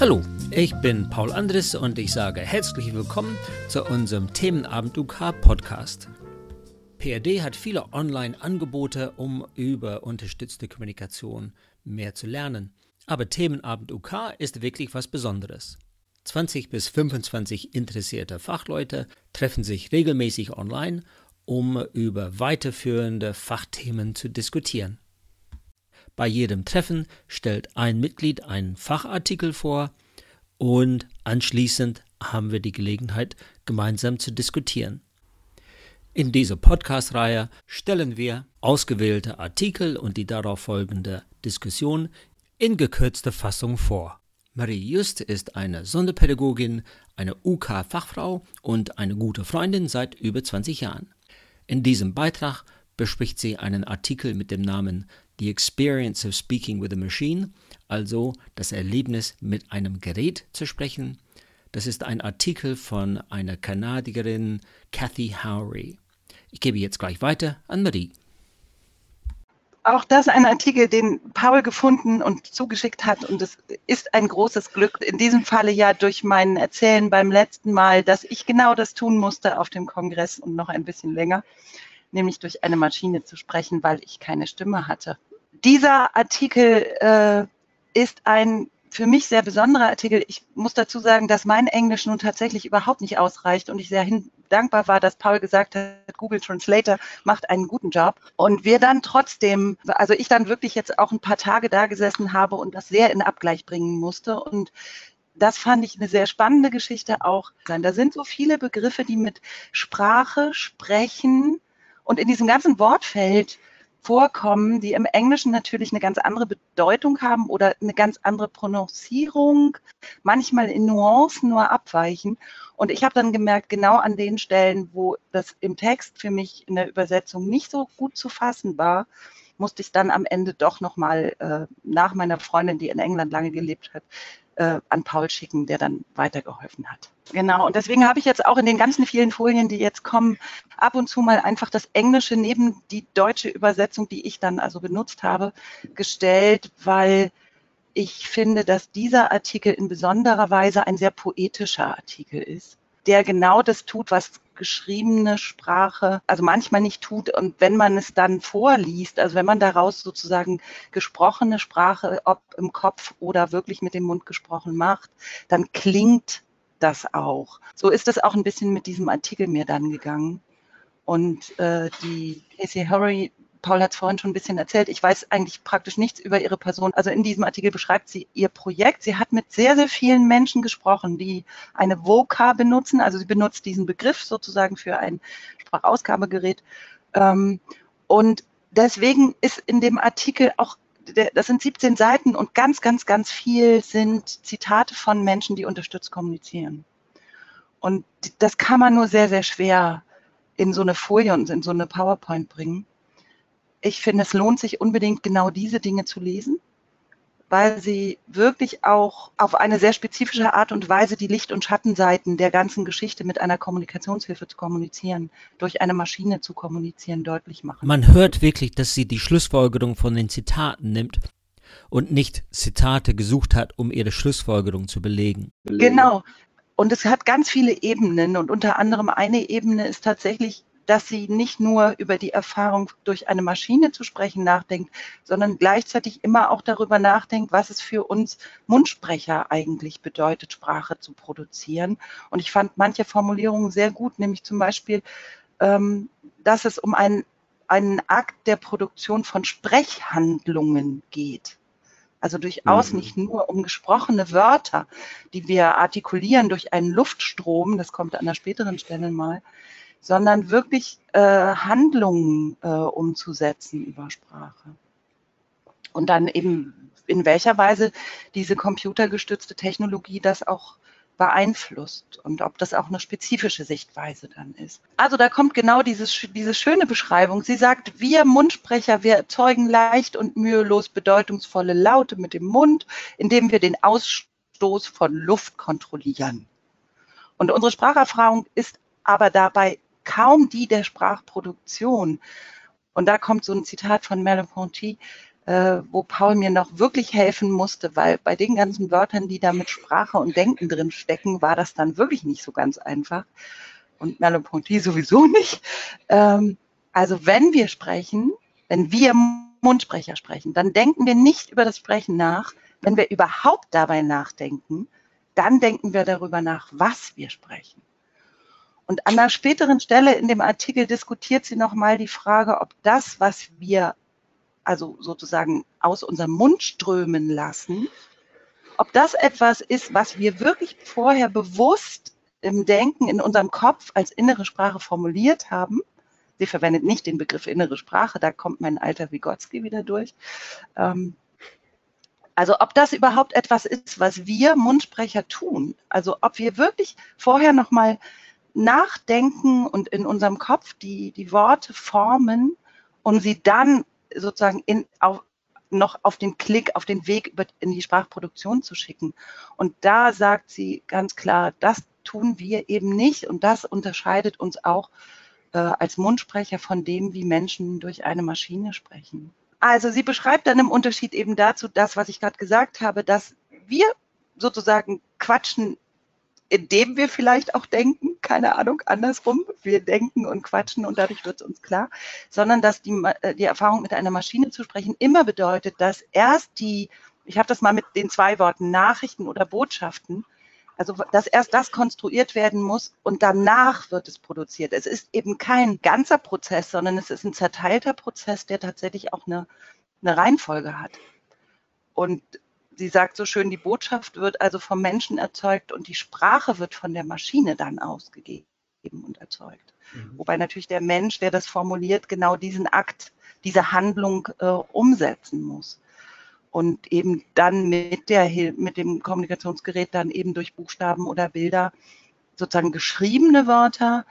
Hallo, ich bin Paul Andres und ich sage herzlich willkommen zu unserem Themenabend UK Podcast. PRD hat viele Online-Angebote, um über unterstützte Kommunikation mehr zu lernen. Aber Themenabend UK ist wirklich was Besonderes. 20 bis 25 interessierte Fachleute treffen sich regelmäßig online, um über weiterführende Fachthemen zu diskutieren. Bei jedem Treffen stellt ein Mitglied einen Fachartikel vor und anschließend haben wir die Gelegenheit, gemeinsam zu diskutieren. In dieser Podcast-Reihe stellen wir ausgewählte Artikel und die darauf folgende Diskussion in gekürzter Fassung vor. Marie Just ist eine Sonderpädagogin, eine UK-Fachfrau und eine gute Freundin seit über 20 Jahren. In diesem Beitrag bespricht sie einen Artikel mit dem Namen The Experience of Speaking with a Machine, also das Erlebnis mit einem Gerät zu sprechen. Das ist ein Artikel von einer Kanadierin Kathy Howry. Ich gebe jetzt gleich weiter an Marie. Auch das ein Artikel, den Paul gefunden und zugeschickt hat. Und es ist ein großes Glück, in diesem Falle ja durch mein Erzählen beim letzten Mal, dass ich genau das tun musste auf dem Kongress und noch ein bisschen länger, nämlich durch eine Maschine zu sprechen, weil ich keine Stimme hatte dieser Artikel äh, ist ein für mich sehr besonderer Artikel. Ich muss dazu sagen, dass mein Englisch nun tatsächlich überhaupt nicht ausreicht und ich sehr dankbar war, dass Paul gesagt hat, Google Translator macht einen guten Job. Und wir dann trotzdem, also ich dann wirklich jetzt auch ein paar Tage da gesessen habe und das sehr in Abgleich bringen musste. Und das fand ich eine sehr spannende Geschichte auch. Da sind so viele Begriffe, die mit Sprache, Sprechen und in diesem ganzen Wortfeld vorkommen, die im Englischen natürlich eine ganz andere Bedeutung haben oder eine ganz andere Prononcierung, manchmal in Nuancen nur abweichen. Und ich habe dann gemerkt, genau an den Stellen, wo das im Text für mich in der Übersetzung nicht so gut zu fassen war, musste ich dann am Ende doch nochmal äh, nach meiner Freundin, die in England lange gelebt hat, äh, an Paul schicken, der dann weitergeholfen hat. Genau, und deswegen habe ich jetzt auch in den ganzen vielen Folien, die jetzt kommen, ab und zu mal einfach das Englische neben die deutsche Übersetzung, die ich dann also benutzt habe, gestellt, weil ich finde, dass dieser Artikel in besonderer Weise ein sehr poetischer Artikel ist, der genau das tut, was geschriebene Sprache, also manchmal nicht tut. Und wenn man es dann vorliest, also wenn man daraus sozusagen gesprochene Sprache, ob im Kopf oder wirklich mit dem Mund gesprochen macht, dann klingt das auch. So ist es auch ein bisschen mit diesem Artikel mir dann gegangen. Und äh, die Casey Hurry Paul hat es vorhin schon ein bisschen erzählt. Ich weiß eigentlich praktisch nichts über ihre Person. Also in diesem Artikel beschreibt sie ihr Projekt. Sie hat mit sehr, sehr vielen Menschen gesprochen, die eine VOCA benutzen. Also sie benutzt diesen Begriff sozusagen für ein Sprachausgabegerät. Ähm, und deswegen ist in dem Artikel auch das sind 17 Seiten und ganz, ganz, ganz viel sind Zitate von Menschen, die unterstützt kommunizieren. Und das kann man nur sehr, sehr schwer in so eine Folie und in so eine PowerPoint bringen ich finde, es lohnt sich unbedingt genau diese Dinge zu lesen, weil sie wirklich auch auf eine sehr spezifische Art und Weise die Licht- und Schattenseiten der ganzen Geschichte mit einer Kommunikationshilfe zu kommunizieren, durch eine Maschine zu kommunizieren, deutlich machen. Man hört wirklich, dass sie die Schlussfolgerung von den Zitaten nimmt und nicht Zitate gesucht hat, um ihre Schlussfolgerung zu belegen. Genau. Und es hat ganz viele Ebenen und unter anderem eine Ebene ist tatsächlich dass sie nicht nur über die Erfahrung durch eine Maschine zu sprechen nachdenkt, sondern gleichzeitig immer auch darüber nachdenkt, was es für uns Mundsprecher eigentlich bedeutet, Sprache zu produzieren. Und ich fand manche Formulierungen sehr gut, nämlich zum Beispiel, ähm, dass es um einen, einen Akt der Produktion von Sprechhandlungen geht. Also durchaus mhm. nicht nur um gesprochene Wörter, die wir artikulieren durch einen Luftstrom, das kommt an einer späteren Stelle mal, sondern wirklich äh, Handlungen äh, umzusetzen über Sprache. Und dann eben in welcher Weise diese computergestützte Technologie das auch beeinflusst und ob das auch eine spezifische Sichtweise dann ist. Also da kommt genau dieses, diese schöne Beschreibung. Sie sagt, wir Mundsprecher, wir erzeugen leicht und mühelos bedeutungsvolle Laute mit dem Mund, indem wir den Ausstoß von Luft kontrollieren. Und unsere Spracherfahrung ist aber dabei kaum die der Sprachproduktion. Und da kommt so ein Zitat von Merleau-Ponty, äh, wo Paul mir noch wirklich helfen musste, weil bei den ganzen Wörtern, die da mit Sprache und Denken drin stecken, war das dann wirklich nicht so ganz einfach. Und Merleau-Ponty sowieso nicht. Ähm, also wenn wir sprechen, wenn wir Mundsprecher sprechen, dann denken wir nicht über das Sprechen nach. Wenn wir überhaupt dabei nachdenken, dann denken wir darüber nach, was wir sprechen. Und an einer späteren Stelle in dem Artikel diskutiert sie nochmal die Frage, ob das, was wir also sozusagen aus unserem Mund strömen lassen, ob das etwas ist, was wir wirklich vorher bewusst im Denken, in unserem Kopf als innere Sprache formuliert haben. Sie verwendet nicht den Begriff innere Sprache, da kommt mein alter Vygotsky wieder durch. Ähm, also ob das überhaupt etwas ist, was wir Mundsprecher tun. Also ob wir wirklich vorher nochmal nachdenken und in unserem Kopf die, die Worte formen und sie dann sozusagen in, auf, noch auf den Klick, auf den Weg in die Sprachproduktion zu schicken. Und da sagt sie ganz klar, das tun wir eben nicht und das unterscheidet uns auch äh, als Mundsprecher von dem, wie Menschen durch eine Maschine sprechen. Also sie beschreibt dann im Unterschied eben dazu das, was ich gerade gesagt habe, dass wir sozusagen quatschen indem wir vielleicht auch denken, keine Ahnung, andersrum, wir denken und quatschen und dadurch wird es uns klar, sondern dass die, äh, die Erfahrung mit einer Maschine zu sprechen immer bedeutet, dass erst die, ich habe das mal mit den zwei Worten Nachrichten oder Botschaften, also dass erst das konstruiert werden muss und danach wird es produziert. Es ist eben kein ganzer Prozess, sondern es ist ein zerteilter Prozess, der tatsächlich auch eine, eine Reihenfolge hat. Und sie sagt so schön, die Botschaft wird also vom Menschen erzeugt und die Sprache wird von der Maschine dann ausgegeben und erzeugt. Mhm. Wobei natürlich der Mensch, der das formuliert, genau diesen Akt, diese Handlung äh, umsetzen muss. Und eben dann mit, der, mit dem Kommunikationsgerät dann eben durch Buchstaben oder Bilder sozusagen geschriebene Wörter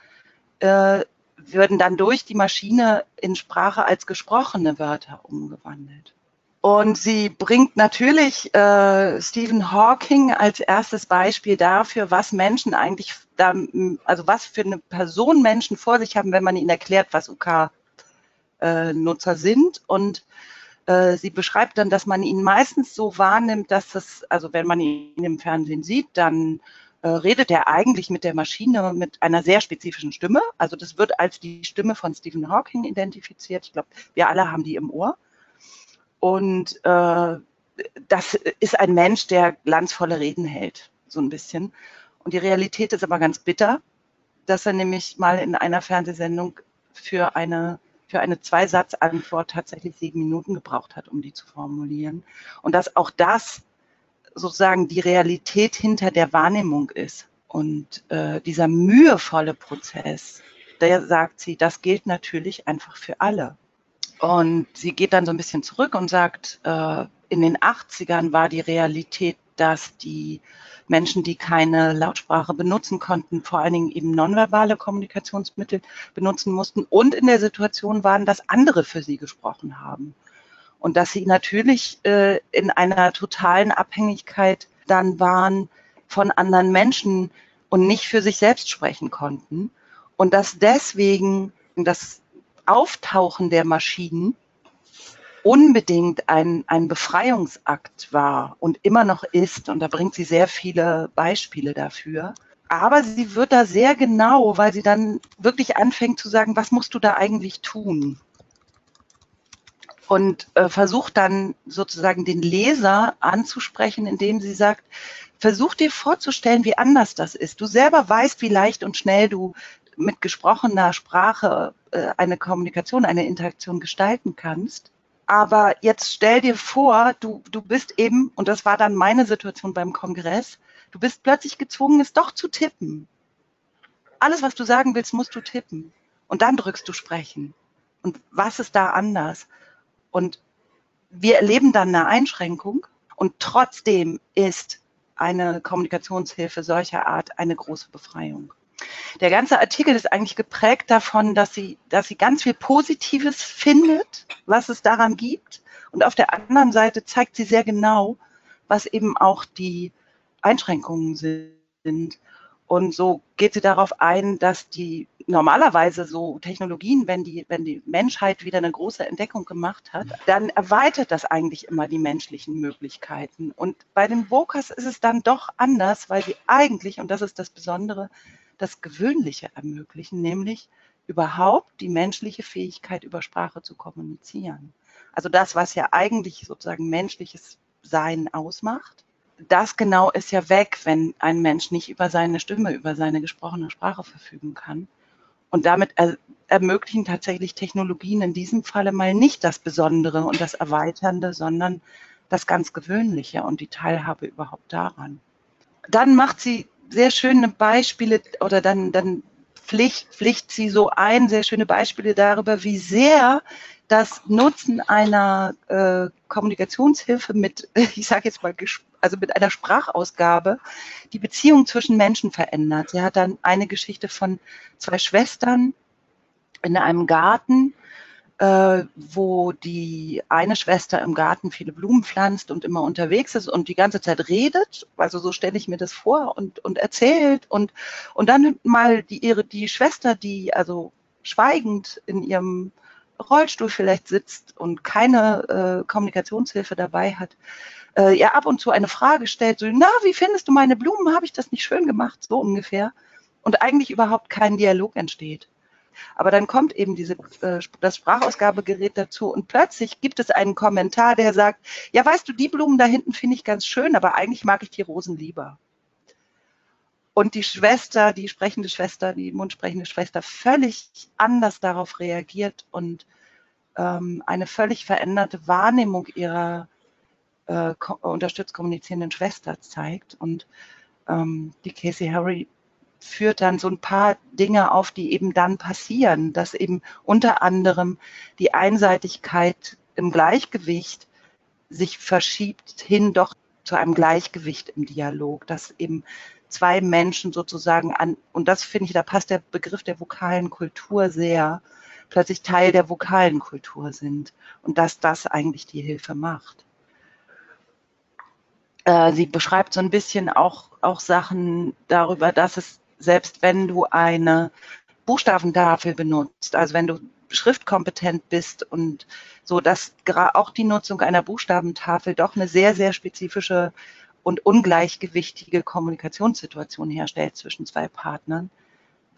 äh, würden dann durch die Maschine in Sprache als gesprochene Wörter umgewandelt. Und sie bringt natürlich äh, Stephen Hawking als erstes Beispiel dafür, was Menschen eigentlich, da, also was für eine Person Menschen vor sich haben, wenn man ihnen erklärt, was UK-Nutzer äh, sind. Und äh, sie beschreibt dann, dass man ihn meistens so wahrnimmt, dass es, also wenn man ihn im Fernsehen sieht, dann äh, redet er eigentlich mit der Maschine mit einer sehr spezifischen Stimme. Also das wird als die Stimme von Stephen Hawking identifiziert. Ich glaube, wir alle haben die im Ohr. Und äh, das ist ein Mensch, der glanzvolle Reden hält, so ein bisschen. Und die Realität ist aber ganz bitter, dass er nämlich mal in einer Fernsehsendung für eine, für eine Zweisatzantwort tatsächlich sieben Minuten gebraucht hat, um die zu formulieren. Und dass auch das sozusagen die Realität hinter der Wahrnehmung ist. Und äh, dieser mühevolle Prozess, der sagt sie, das gilt natürlich einfach für alle. Und sie geht dann so ein bisschen zurück und sagt, äh, in den 80ern war die Realität, dass die Menschen, die keine Lautsprache benutzen konnten, vor allen Dingen eben nonverbale Kommunikationsmittel benutzen mussten und in der Situation waren, dass andere für sie gesprochen haben. Und dass sie natürlich äh, in einer totalen Abhängigkeit dann waren von anderen Menschen und nicht für sich selbst sprechen konnten. Und dass deswegen, das Auftauchen der Maschinen unbedingt ein, ein Befreiungsakt war und immer noch ist. Und da bringt sie sehr viele Beispiele dafür. Aber sie wird da sehr genau, weil sie dann wirklich anfängt zu sagen, was musst du da eigentlich tun? Und äh, versucht dann sozusagen den Leser anzusprechen, indem sie sagt, versuch dir vorzustellen, wie anders das ist. Du selber weißt, wie leicht und schnell du mit gesprochener Sprache äh, eine Kommunikation, eine Interaktion gestalten kannst. Aber jetzt stell dir vor, du, du bist eben, und das war dann meine Situation beim Kongress, du bist plötzlich gezwungen, es doch zu tippen. Alles, was du sagen willst, musst du tippen. Und dann drückst du sprechen. Und was ist da anders? Und wir erleben dann eine Einschränkung und trotzdem ist eine Kommunikationshilfe solcher Art eine große Befreiung. Der ganze Artikel ist eigentlich geprägt davon, dass sie, dass sie ganz viel Positives findet, was es daran gibt. Und auf der anderen Seite zeigt sie sehr genau, was eben auch die Einschränkungen sind. Und so geht sie darauf ein, dass die normalerweise so Technologien, wenn die, wenn die Menschheit wieder eine große Entdeckung gemacht hat, dann erweitert das eigentlich immer die menschlichen Möglichkeiten. Und bei den Vokers ist es dann doch anders, weil sie eigentlich, und das ist das Besondere, das Gewöhnliche ermöglichen, nämlich überhaupt die menschliche Fähigkeit, über Sprache zu kommunizieren. Also das, was ja eigentlich sozusagen menschliches Sein ausmacht das genau ist ja weg, wenn ein Mensch nicht über seine Stimme, über seine gesprochene Sprache verfügen kann. Und damit er, ermöglichen tatsächlich Technologien in diesem Falle mal nicht das Besondere und das Erweiternde, sondern das ganz Gewöhnliche und die Teilhabe überhaupt daran. Dann macht sie sehr schöne Beispiele oder dann, dann pflicht, pflicht sie so ein, sehr schöne Beispiele darüber, wie sehr das Nutzen einer äh, Kommunikationshilfe mit, ich sage jetzt mal, also mit einer Sprachausgabe, die Beziehung zwischen Menschen verändert. Sie hat dann eine Geschichte von zwei Schwestern in einem Garten, äh, wo die eine Schwester im Garten viele Blumen pflanzt und immer unterwegs ist und die ganze Zeit redet. Also so stelle ich mir das vor und, und erzählt und, und dann mal die, ihre, die Schwester, die also schweigend in ihrem Rollstuhl vielleicht sitzt und keine äh, Kommunikationshilfe dabei hat, äh, ja ab und zu eine Frage stellt, so, na, wie findest du meine Blumen? Habe ich das nicht schön gemacht? So ungefähr. Und eigentlich überhaupt kein Dialog entsteht. Aber dann kommt eben diese, äh, das Sprachausgabegerät dazu und plötzlich gibt es einen Kommentar, der sagt, ja, weißt du, die Blumen da hinten finde ich ganz schön, aber eigentlich mag ich die Rosen lieber. Und die Schwester, die sprechende Schwester, die mundsprechende Schwester völlig anders darauf reagiert und ähm, eine völlig veränderte Wahrnehmung ihrer äh, unterstützt kommunizierenden Schwester zeigt. Und ähm, die Casey Harry führt dann so ein paar Dinge auf, die eben dann passieren, dass eben unter anderem die Einseitigkeit im Gleichgewicht sich verschiebt hin doch zu einem Gleichgewicht im Dialog, dass eben zwei Menschen sozusagen an, und das finde ich, da passt der Begriff der vokalen Kultur sehr, plötzlich Teil der vokalen Kultur sind und dass das eigentlich die Hilfe macht. Äh, sie beschreibt so ein bisschen auch, auch Sachen darüber, dass es, selbst wenn du eine Buchstabentafel benutzt, also wenn du schriftkompetent bist und so, dass auch die Nutzung einer Buchstabentafel doch eine sehr, sehr spezifische und ungleichgewichtige Kommunikationssituation herstellt zwischen zwei Partnern,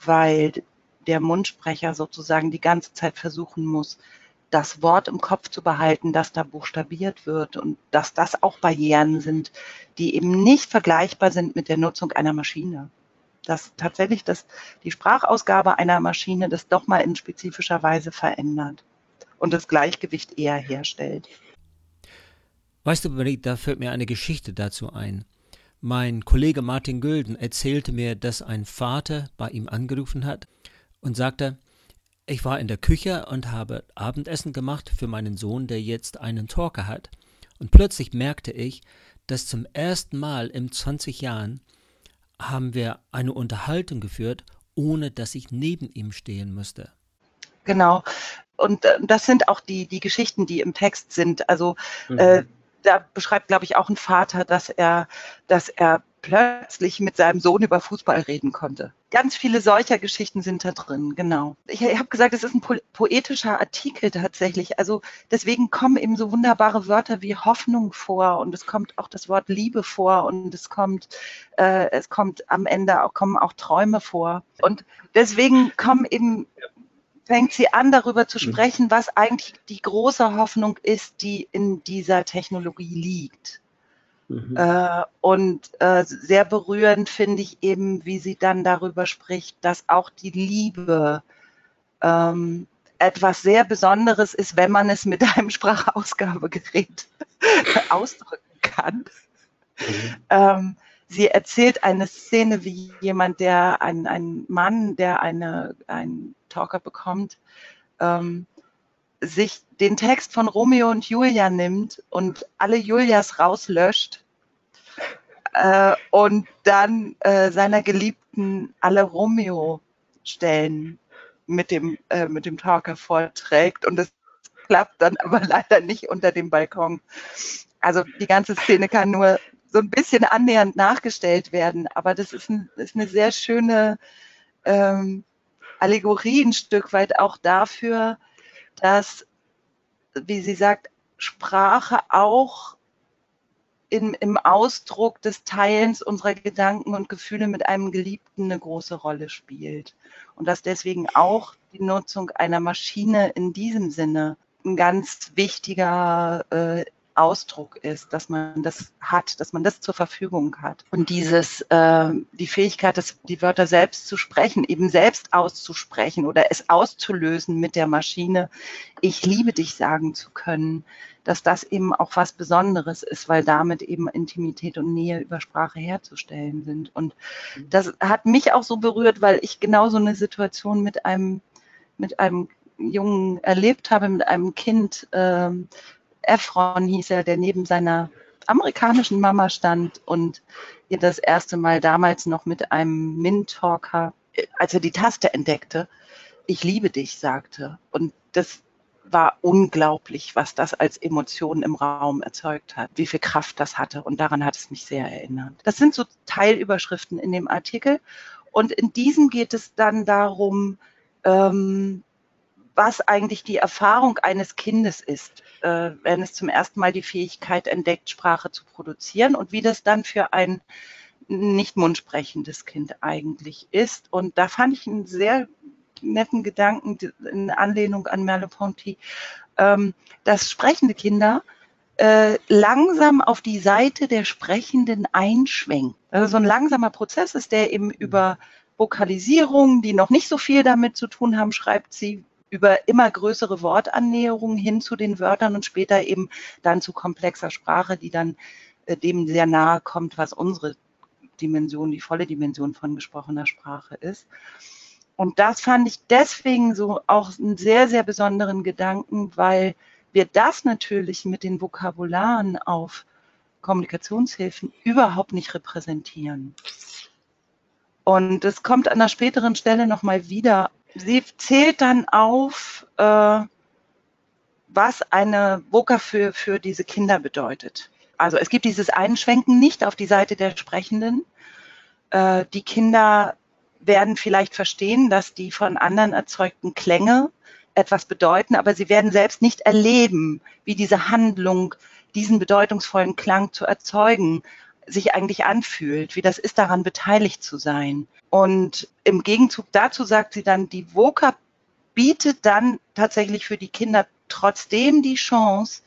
weil der Mundsprecher sozusagen die ganze Zeit versuchen muss, das Wort im Kopf zu behalten, das da buchstabiert wird und dass das auch Barrieren sind, die eben nicht vergleichbar sind mit der Nutzung einer Maschine. Dass tatsächlich das, die Sprachausgabe einer Maschine das doch mal in spezifischer Weise verändert und das Gleichgewicht eher herstellt. Weißt du, Marie, da fällt mir eine Geschichte dazu ein. Mein Kollege Martin Gülden erzählte mir, dass ein Vater bei ihm angerufen hat und sagte, ich war in der Küche und habe Abendessen gemacht für meinen Sohn, der jetzt einen Talker hat. Und plötzlich merkte ich, dass zum ersten Mal in 20 Jahren haben wir eine Unterhaltung geführt, ohne dass ich neben ihm stehen müsste. Genau. Und äh, das sind auch die, die Geschichten, die im Text sind. Also mhm. äh, da beschreibt, glaube ich, auch ein Vater, dass er, dass er plötzlich mit seinem Sohn über Fußball reden konnte. Ganz viele solcher Geschichten sind da drin, genau. Ich, ich habe gesagt, es ist ein po poetischer Artikel tatsächlich. Also deswegen kommen eben so wunderbare Wörter wie Hoffnung vor und es kommt auch das Wort Liebe vor und es kommt, äh, es kommt am Ende auch kommen auch Träume vor. Und deswegen kommen eben fängt sie an, darüber zu mhm. sprechen, was eigentlich die große Hoffnung ist, die in dieser Technologie liegt. Mhm. Äh, und äh, sehr berührend finde ich eben, wie sie dann darüber spricht, dass auch die Liebe ähm, etwas sehr Besonderes ist, wenn man es mit einem Sprachausgabegerät ausdrücken kann. Mhm. Ähm, sie erzählt eine Szene, wie jemand, der ein, ein Mann, der eine, einen Talker bekommt, ähm, sich den Text von Romeo und Julia nimmt und alle Julias rauslöscht äh, und dann äh, seiner Geliebten alle Romeo-Stellen mit dem, äh, mit dem Talker vorträgt und es klappt dann aber leider nicht unter dem Balkon. Also die ganze Szene kann nur so ein bisschen annähernd nachgestellt werden. Aber das ist, ein, ist eine sehr schöne ähm, Allegorie ein Stück weit auch dafür, dass, wie sie sagt, Sprache auch in, im Ausdruck des Teilens unserer Gedanken und Gefühle mit einem Geliebten eine große Rolle spielt. Und dass deswegen auch die Nutzung einer Maschine in diesem Sinne ein ganz wichtiger äh, Ausdruck ist, dass man das hat, dass man das zur Verfügung hat. Und dieses, äh, die Fähigkeit, das, die Wörter selbst zu sprechen, eben selbst auszusprechen oder es auszulösen mit der Maschine, ich liebe dich sagen zu können, dass das eben auch was Besonderes ist, weil damit eben Intimität und Nähe über Sprache herzustellen sind. Und das hat mich auch so berührt, weil ich genau so eine Situation mit einem, mit einem Jungen erlebt habe, mit einem Kind, ähm, Efron hieß er, der neben seiner amerikanischen Mama stand und ihr das erste Mal damals noch mit einem Min-Talker, als er die Taste entdeckte, ich liebe dich, sagte. Und das war unglaublich, was das als Emotion im Raum erzeugt hat, wie viel Kraft das hatte. Und daran hat es mich sehr erinnert. Das sind so Teilüberschriften in dem Artikel. Und in diesem geht es dann darum, ähm, was eigentlich die Erfahrung eines Kindes ist, äh, wenn es zum ersten Mal die Fähigkeit entdeckt, Sprache zu produzieren und wie das dann für ein nicht mundsprechendes Kind eigentlich ist. Und da fand ich einen sehr netten Gedanken in Anlehnung an Merleau-Ponty, ähm, dass sprechende Kinder äh, langsam auf die Seite der Sprechenden einschwenken. Also so ein langsamer Prozess ist, der eben über Vokalisierung, die noch nicht so viel damit zu tun haben, schreibt sie, über immer größere Wortannäherungen hin zu den Wörtern und später eben dann zu komplexer Sprache, die dann äh, dem sehr nahe kommt, was unsere Dimension, die volle Dimension von gesprochener Sprache ist. Und das fand ich deswegen so auch einen sehr, sehr besonderen Gedanken, weil wir das natürlich mit den Vokabularen auf Kommunikationshilfen überhaupt nicht repräsentieren. Und es kommt an einer späteren Stelle nochmal wieder sie zählt dann auf, äh, was eine Voca für, für diese Kinder bedeutet. Also es gibt dieses Einschwenken nicht auf die Seite der Sprechenden. Äh, die Kinder werden vielleicht verstehen, dass die von anderen erzeugten Klänge etwas bedeuten, aber sie werden selbst nicht erleben, wie diese Handlung, diesen bedeutungsvollen Klang zu erzeugen, sich eigentlich anfühlt, wie das ist, daran beteiligt zu sein. Und im Gegenzug dazu sagt sie dann, die VOCA bietet dann tatsächlich für die Kinder trotzdem die Chance,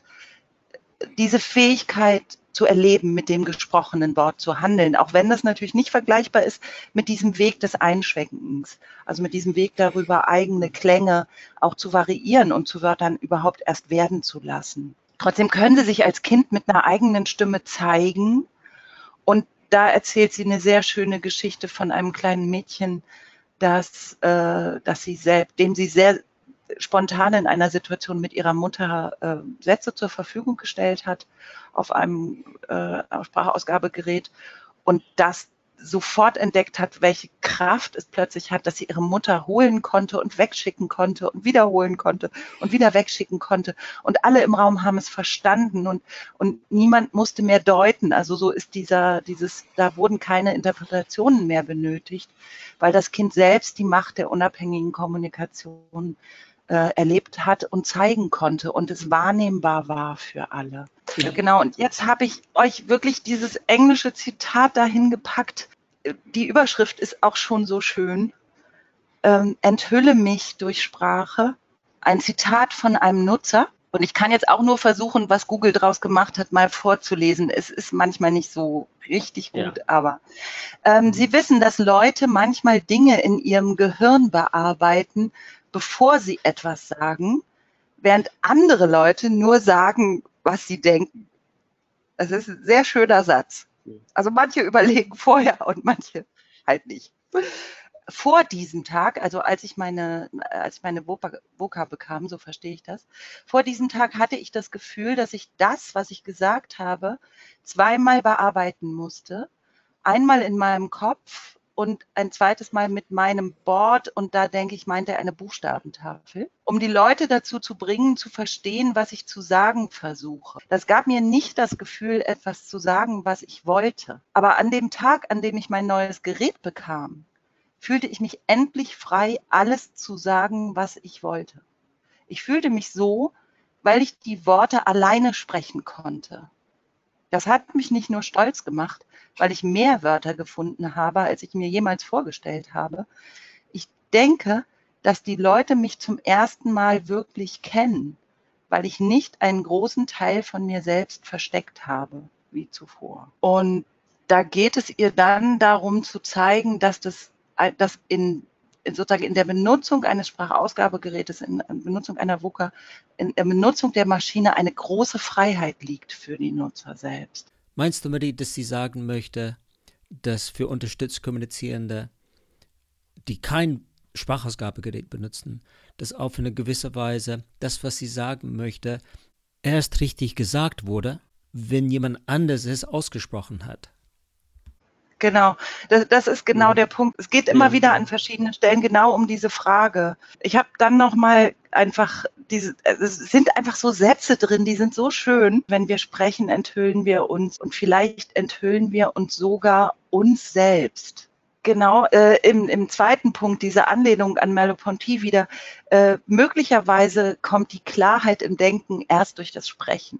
diese Fähigkeit zu erleben, mit dem gesprochenen Wort zu handeln, auch wenn das natürlich nicht vergleichbar ist mit diesem Weg des Einschwenkens, also mit diesem Weg darüber, eigene Klänge auch zu variieren und zu Wörtern überhaupt erst werden zu lassen. Trotzdem können sie sich als Kind mit einer eigenen Stimme zeigen und da erzählt sie eine sehr schöne Geschichte von einem kleinen Mädchen, das, äh, dass sie selbst, dem sie sehr spontan in einer Situation mit ihrer Mutter äh, Sätze zur Verfügung gestellt hat auf einem äh, Sprachausgabegerät. Und das sofort entdeckt hat, welche Kraft es plötzlich hat, dass sie ihre Mutter holen konnte und wegschicken konnte und wiederholen konnte und wieder wegschicken konnte. Und alle im Raum haben es verstanden und, und niemand musste mehr deuten. Also so ist dieser, dieses, da wurden keine Interpretationen mehr benötigt, weil das Kind selbst die Macht der unabhängigen Kommunikation äh, erlebt hat und zeigen konnte und es wahrnehmbar war für alle. Ja. Genau, und jetzt habe ich euch wirklich dieses englische Zitat dahin gepackt. Die Überschrift ist auch schon so schön. Ähm, enthülle mich durch Sprache. Ein Zitat von einem Nutzer. Und ich kann jetzt auch nur versuchen, was Google draus gemacht hat, mal vorzulesen. Es ist manchmal nicht so richtig gut, ja. aber ähm, Sie wissen, dass Leute manchmal Dinge in ihrem Gehirn bearbeiten, bevor sie etwas sagen, während andere Leute nur sagen, was sie denken. Das ist ein sehr schöner Satz. Also manche überlegen vorher und manche halt nicht. Vor diesem Tag, also als ich meine, als ich meine Voka bekam, so verstehe ich das, vor diesem Tag hatte ich das Gefühl, dass ich das, was ich gesagt habe, zweimal bearbeiten musste. Einmal in meinem Kopf und ein zweites Mal mit meinem Board und da denke ich, meint er eine Buchstabentafel, um die Leute dazu zu bringen, zu verstehen, was ich zu sagen versuche. Das gab mir nicht das Gefühl, etwas zu sagen, was ich wollte. Aber an dem Tag, an dem ich mein neues Gerät bekam, fühlte ich mich endlich frei, alles zu sagen, was ich wollte. Ich fühlte mich so, weil ich die Worte alleine sprechen konnte. Das hat mich nicht nur stolz gemacht, weil ich mehr Wörter gefunden habe, als ich mir jemals vorgestellt habe. Ich denke, dass die Leute mich zum ersten Mal wirklich kennen, weil ich nicht einen großen Teil von mir selbst versteckt habe, wie zuvor. Und da geht es ihr dann darum zu zeigen, dass das dass in sozusagen in der Benutzung eines Sprachausgabegerätes, in der Benutzung einer VUCA, in der Benutzung der Maschine eine große Freiheit liegt für die Nutzer selbst. Meinst du, Marie, dass sie sagen möchte, dass für unterstützt Kommunizierende, die kein Sprachausgabegerät benutzen, dass auf eine gewisse Weise das, was sie sagen möchte, erst richtig gesagt wurde, wenn jemand anderes es ausgesprochen hat? Genau, das, das ist genau mhm. der Punkt. Es geht immer mhm. wieder an verschiedenen Stellen genau um diese Frage. Ich habe dann noch mal einfach diese, es sind einfach so Sätze drin, die sind so schön. Wenn wir sprechen, enthüllen wir uns und vielleicht enthüllen wir uns sogar uns selbst. Genau, äh, im, im zweiten Punkt, diese Anlehnung an Merleau-Ponty wieder, äh, möglicherweise kommt die Klarheit im Denken erst durch das Sprechen.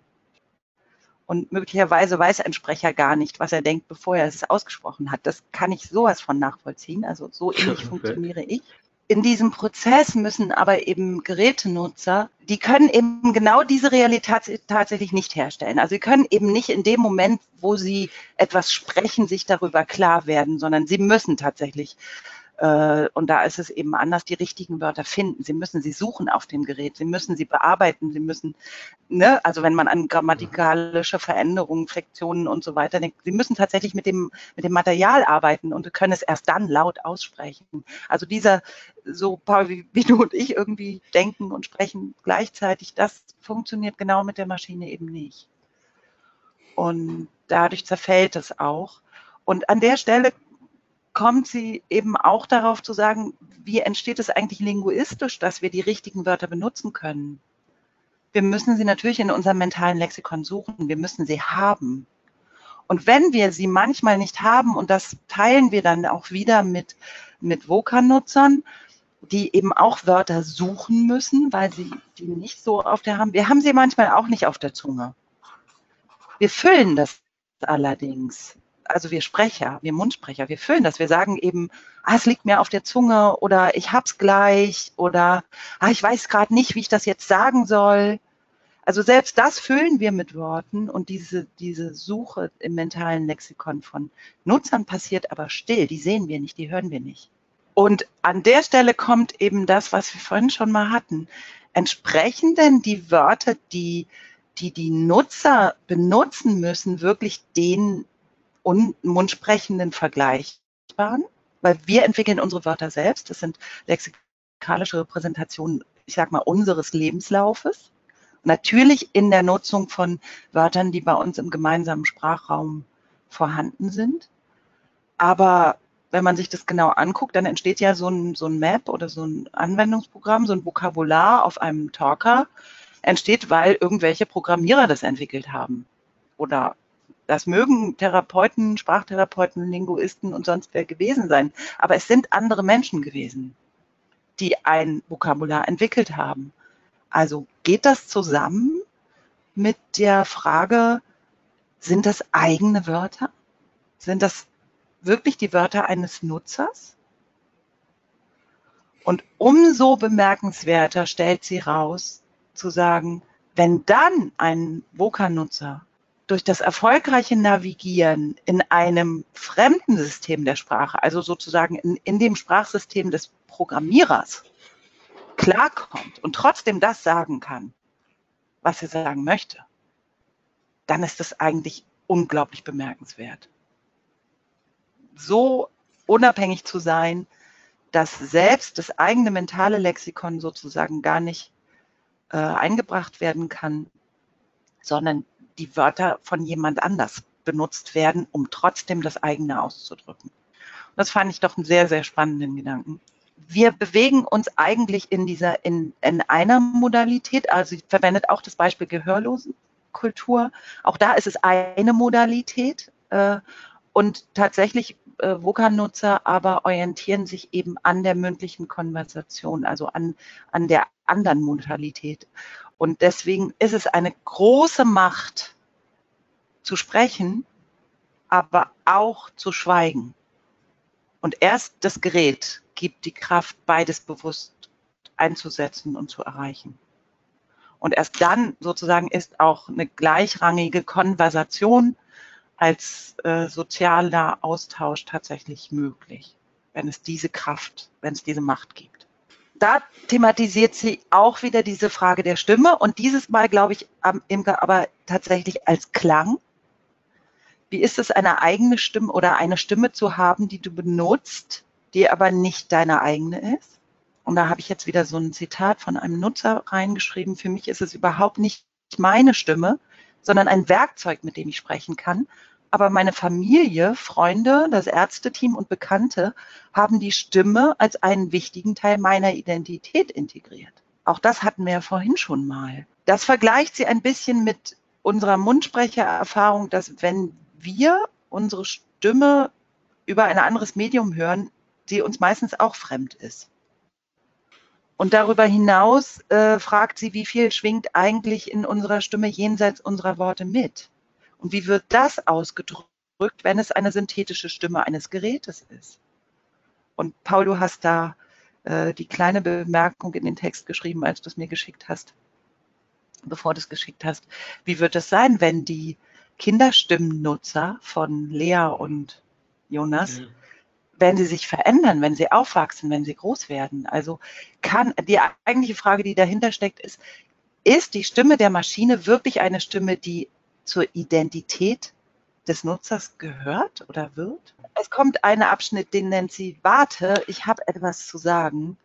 Und möglicherweise weiß ein Sprecher gar nicht, was er denkt, bevor er es ausgesprochen hat. Das kann ich sowas von nachvollziehen. Also so ähnlich okay. funktioniere ich. In diesem Prozess müssen aber eben Gerätenutzer, die können eben genau diese Realität tatsächlich nicht herstellen. Also sie können eben nicht in dem Moment, wo sie etwas sprechen, sich darüber klar werden, sondern sie müssen tatsächlich äh, und da ist es eben anders, die richtigen Wörter finden. Sie müssen sie suchen auf dem Gerät, sie müssen sie bearbeiten, sie müssen, ne, also wenn man an grammatikalische Veränderungen, Flektionen und so weiter denkt, sie müssen tatsächlich mit dem, mit dem Material arbeiten und können es erst dann laut aussprechen. Also dieser, so Paul, wie, wie du und ich irgendwie denken und sprechen gleichzeitig, das funktioniert genau mit der Maschine eben nicht. Und dadurch zerfällt es auch. Und an der Stelle kommt sie eben auch darauf zu sagen, wie entsteht es eigentlich linguistisch, dass wir die richtigen Wörter benutzen können. Wir müssen sie natürlich in unserem mentalen Lexikon suchen, wir müssen sie haben. Und wenn wir sie manchmal nicht haben, und das teilen wir dann auch wieder mit, mit VOCA-Nutzern, die eben auch Wörter suchen müssen, weil sie die nicht so auf der haben. Wir haben sie manchmal auch nicht auf der Zunge. Wir füllen das allerdings also wir Sprecher, wir Mundsprecher, wir füllen das. Wir sagen eben, ah, es liegt mir auf der Zunge oder ich hab's gleich oder ah, ich weiß gerade nicht, wie ich das jetzt sagen soll. Also selbst das füllen wir mit Worten und diese, diese Suche im mentalen Lexikon von Nutzern passiert aber still. Die sehen wir nicht, die hören wir nicht. Und an der Stelle kommt eben das, was wir vorhin schon mal hatten. Entsprechen denn die Wörter, die die, die Nutzer benutzen müssen, wirklich den und Mundsprechenden vergleichbaren, weil wir entwickeln unsere Wörter selbst. Das sind lexikalische Repräsentationen, ich sag mal, unseres Lebenslaufes. Natürlich in der Nutzung von Wörtern, die bei uns im gemeinsamen Sprachraum vorhanden sind. Aber wenn man sich das genau anguckt, dann entsteht ja so ein, so ein Map oder so ein Anwendungsprogramm, so ein Vokabular auf einem Talker, entsteht, weil irgendwelche Programmierer das entwickelt haben oder das mögen Therapeuten, Sprachtherapeuten, Linguisten und sonst wer gewesen sein. Aber es sind andere Menschen gewesen, die ein Vokabular entwickelt haben. Also geht das zusammen mit der Frage, sind das eigene Wörter? Sind das wirklich die Wörter eines Nutzers? Und umso bemerkenswerter stellt sie raus, zu sagen, wenn dann ein Voka-Nutzer durch das erfolgreiche Navigieren in einem fremden System der Sprache, also sozusagen in, in dem Sprachsystem des Programmierers, klarkommt und trotzdem das sagen kann, was er sagen möchte, dann ist das eigentlich unglaublich bemerkenswert. So unabhängig zu sein, dass selbst das eigene mentale Lexikon sozusagen gar nicht äh, eingebracht werden kann, sondern die Wörter von jemand anders benutzt werden, um trotzdem das eigene auszudrücken. Das fand ich doch einen sehr, sehr spannenden Gedanken. Wir bewegen uns eigentlich in dieser, in, in einer Modalität, also sie verwendet auch das Beispiel Gehörlosenkultur. Auch da ist es eine Modalität. Äh, und tatsächlich äh, VOCA-Nutzer aber orientieren sich eben an der mündlichen Konversation, also an, an der anderen Modalität. Und deswegen ist es eine große Macht zu sprechen, aber auch zu schweigen. Und erst das Gerät gibt die Kraft, beides bewusst einzusetzen und zu erreichen. Und erst dann sozusagen ist auch eine gleichrangige Konversation als äh, sozialer Austausch tatsächlich möglich, wenn es diese Kraft, wenn es diese Macht gibt. Da thematisiert sie auch wieder diese Frage der Stimme und dieses Mal, glaube ich, am Imker aber tatsächlich als Klang. Wie ist es, eine eigene Stimme oder eine Stimme zu haben, die du benutzt, die aber nicht deine eigene ist? Und da habe ich jetzt wieder so ein Zitat von einem Nutzer reingeschrieben. Für mich ist es überhaupt nicht meine Stimme, sondern ein Werkzeug, mit dem ich sprechen kann. Aber meine Familie, Freunde, das Ärzteteam und Bekannte haben die Stimme als einen wichtigen Teil meiner Identität integriert. Auch das hatten wir ja vorhin schon mal. Das vergleicht sie ein bisschen mit unserer Mundsprechererfahrung, dass wenn wir unsere Stimme über ein anderes Medium hören, sie uns meistens auch fremd ist. Und darüber hinaus äh, fragt sie, wie viel schwingt eigentlich in unserer Stimme jenseits unserer Worte mit? Und wie wird das ausgedrückt, wenn es eine synthetische Stimme eines Gerätes ist? Und Paul, du hast da äh, die kleine Bemerkung in den Text geschrieben, als du es mir geschickt hast, bevor du es geschickt hast. Wie wird es sein, wenn die Kinderstimmennutzer von Lea und Jonas mhm wenn sie sich verändern, wenn sie aufwachsen, wenn sie groß werden. Also kann die eigentliche Frage, die dahinter steckt, ist, ist die Stimme der Maschine wirklich eine Stimme, die zur Identität des Nutzers gehört oder wird? Es kommt ein Abschnitt, den nennt sie Warte, ich habe etwas zu sagen.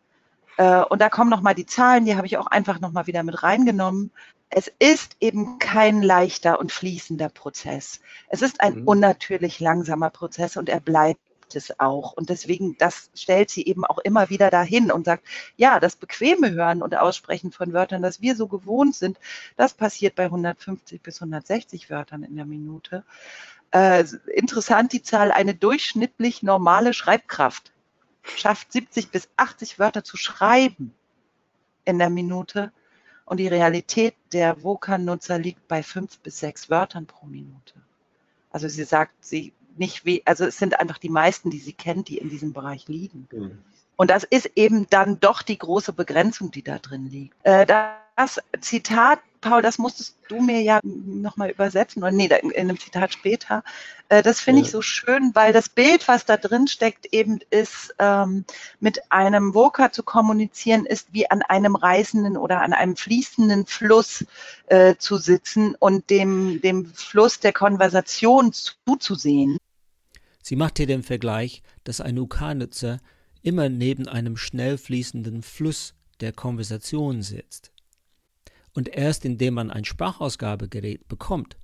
Äh, und da kommen nochmal die Zahlen, die habe ich auch einfach nochmal wieder mit reingenommen. Es ist eben kein leichter und fließender Prozess. Es ist ein mhm. unnatürlich langsamer Prozess und er bleibt es auch. Und deswegen, das stellt sie eben auch immer wieder dahin und sagt, ja, das bequeme Hören und Aussprechen von Wörtern, das wir so gewohnt sind, das passiert bei 150 bis 160 Wörtern in der Minute. Äh, interessant die Zahl, eine durchschnittlich normale Schreibkraft schafft 70 bis 80 Wörter zu schreiben in der Minute. Und die Realität der Vokan-Nutzer liegt bei fünf bis sechs Wörtern pro Minute. Also sie sagt, sie nicht wie, also es sind einfach die meisten, die sie kennt, die in diesem Bereich liegen. Mhm. Und das ist eben dann doch die große Begrenzung, die da drin liegt. Äh, das Zitat, Paul, das musstest du mir ja nochmal übersetzen, oder nee, in einem Zitat später. Äh, das finde ja. ich so schön, weil das Bild, was da drin steckt, eben ist, ähm, mit einem Voker zu kommunizieren, ist wie an einem reißenden oder an einem fließenden Fluss äh, zu sitzen und dem, dem Fluss der Konversation zuzusehen. Sie macht hier den Vergleich, dass ein UK-Nutzer immer neben einem schnell fließenden Fluss der Konversation sitzt. Und erst indem man ein Sprachausgabegerät bekommt,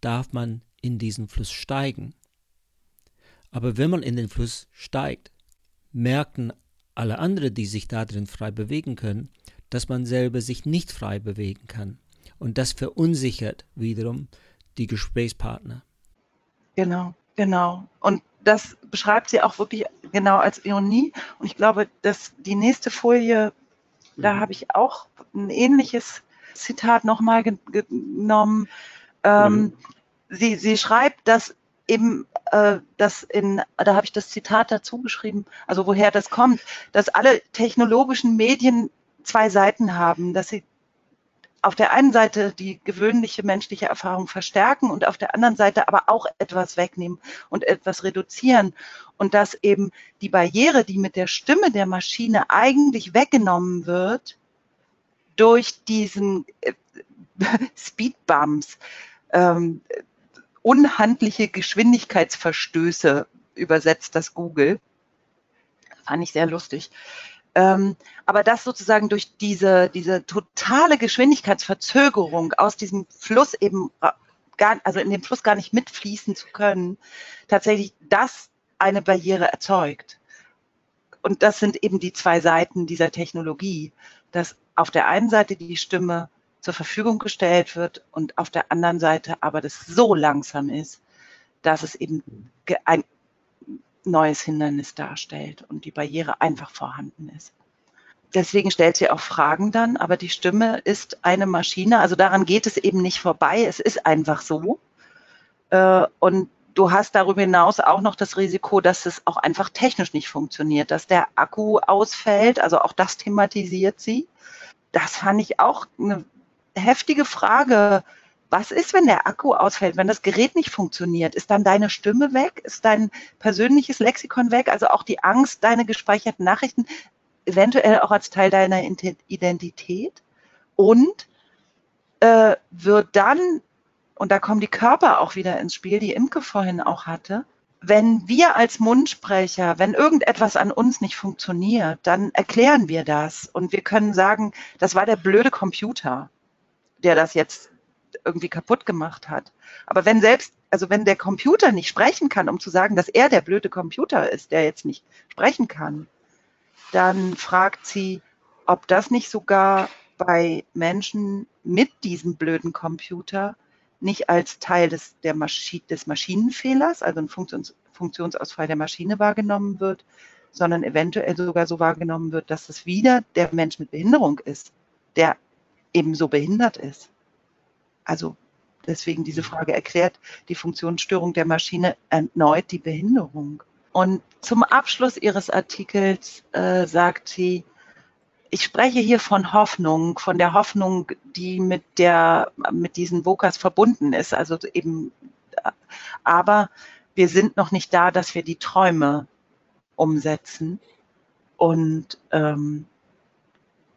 darf man in diesen Fluss steigen. Aber wenn man in den Fluss steigt, merken alle anderen, die sich darin frei bewegen können, dass man selber sich nicht frei bewegen kann. Und das verunsichert wiederum die Gesprächspartner. Genau, genau. Und das beschreibt sie auch wirklich genau als Ironie. Und ich glaube, dass die nächste Folie, da mhm. habe ich auch ein ähnliches Zitat nochmal genommen. Ähm, mhm. sie, sie schreibt, dass eben äh, das in, da habe ich das Zitat dazu geschrieben, also woher das kommt, dass alle technologischen Medien zwei Seiten haben, dass sie auf der einen Seite die gewöhnliche menschliche Erfahrung verstärken und auf der anderen Seite aber auch etwas wegnehmen und etwas reduzieren. Und dass eben die Barriere, die mit der Stimme der Maschine eigentlich weggenommen wird, durch diesen äh, Speedbumps, ähm, unhandliche Geschwindigkeitsverstöße übersetzt das Google. Fand ich sehr lustig. Ähm, aber das sozusagen durch diese, diese totale Geschwindigkeitsverzögerung aus diesem Fluss eben gar, also in dem Fluss gar nicht mitfließen zu können, tatsächlich das eine Barriere erzeugt. Und das sind eben die zwei Seiten dieser Technologie, dass auf der einen Seite die Stimme zur Verfügung gestellt wird und auf der anderen Seite aber das so langsam ist, dass es eben ein neues Hindernis darstellt und die Barriere einfach vorhanden ist. Deswegen stellt sie auch Fragen dann, aber die Stimme ist eine Maschine, also daran geht es eben nicht vorbei, es ist einfach so. Äh, und du hast darüber hinaus auch noch das Risiko, dass es auch einfach technisch nicht funktioniert, dass der Akku ausfällt, also auch das thematisiert sie. Das fand ich auch eine heftige Frage. Was ist, wenn der Akku ausfällt, wenn das Gerät nicht funktioniert? Ist dann deine Stimme weg? Ist dein persönliches Lexikon weg? Also auch die Angst, deine gespeicherten Nachrichten eventuell auch als Teil deiner Identität? Und äh, wird dann, und da kommen die Körper auch wieder ins Spiel, die Imke vorhin auch hatte, wenn wir als Mundsprecher, wenn irgendetwas an uns nicht funktioniert, dann erklären wir das und wir können sagen, das war der blöde Computer der das jetzt irgendwie kaputt gemacht hat. Aber wenn selbst, also wenn der Computer nicht sprechen kann, um zu sagen, dass er der blöde Computer ist, der jetzt nicht sprechen kann, dann fragt sie, ob das nicht sogar bei Menschen mit diesem blöden Computer nicht als Teil des, der Maschi des Maschinenfehlers, also ein Funktions Funktionsausfall der Maschine wahrgenommen wird, sondern eventuell sogar so wahrgenommen wird, dass es wieder der Mensch mit Behinderung ist, der ebenso behindert ist. Also deswegen diese Frage erklärt die Funktionsstörung der Maschine erneut die Behinderung. Und zum Abschluss ihres Artikels äh, sagt sie, ich spreche hier von Hoffnung, von der Hoffnung, die mit der, mit diesen Vokas verbunden ist. Also eben, aber wir sind noch nicht da, dass wir die Träume umsetzen. Und ähm,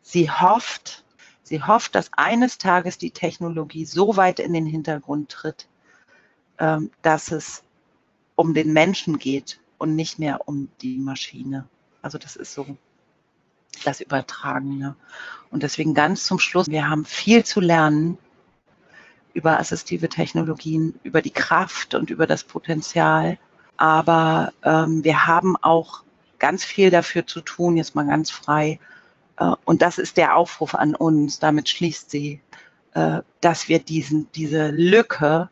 sie hofft, Sie hofft, dass eines Tages die Technologie so weit in den Hintergrund tritt, ähm, dass es um den Menschen geht und nicht mehr um die Maschine. Also das ist so das Übertragene. Und deswegen ganz zum Schluss, wir haben viel zu lernen über assistive Technologien, über die Kraft und über das Potenzial. Aber ähm, wir haben auch ganz viel dafür zu tun, jetzt mal ganz frei, und das ist der Aufruf an uns, damit schließt sie, äh, dass wir diesen, diese Lücke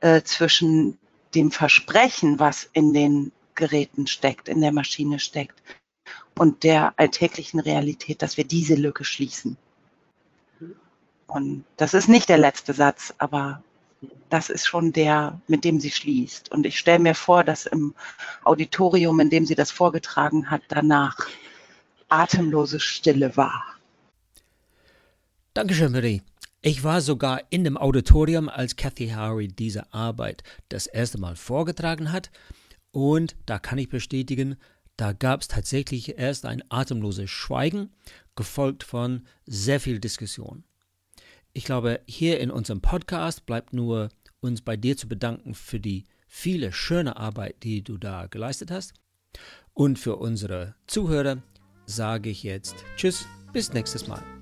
äh, zwischen dem Versprechen, was in den Geräten steckt, in der Maschine steckt, und der alltäglichen Realität, dass wir diese Lücke schließen. Und das ist nicht der letzte Satz, aber das ist schon der, mit dem sie schließt. Und ich stelle mir vor, dass im Auditorium, in dem sie das vorgetragen hat, danach atemlose Stille war. Dankeschön, Marie. Ich war sogar in dem Auditorium, als Kathy Howery diese Arbeit das erste Mal vorgetragen hat. Und da kann ich bestätigen, da gab es tatsächlich erst ein atemloses Schweigen, gefolgt von sehr viel Diskussion. Ich glaube, hier in unserem Podcast bleibt nur uns bei dir zu bedanken für die viele schöne Arbeit, die du da geleistet hast. Und für unsere Zuhörer sage ich jetzt Tschüss, bis nächstes Mal.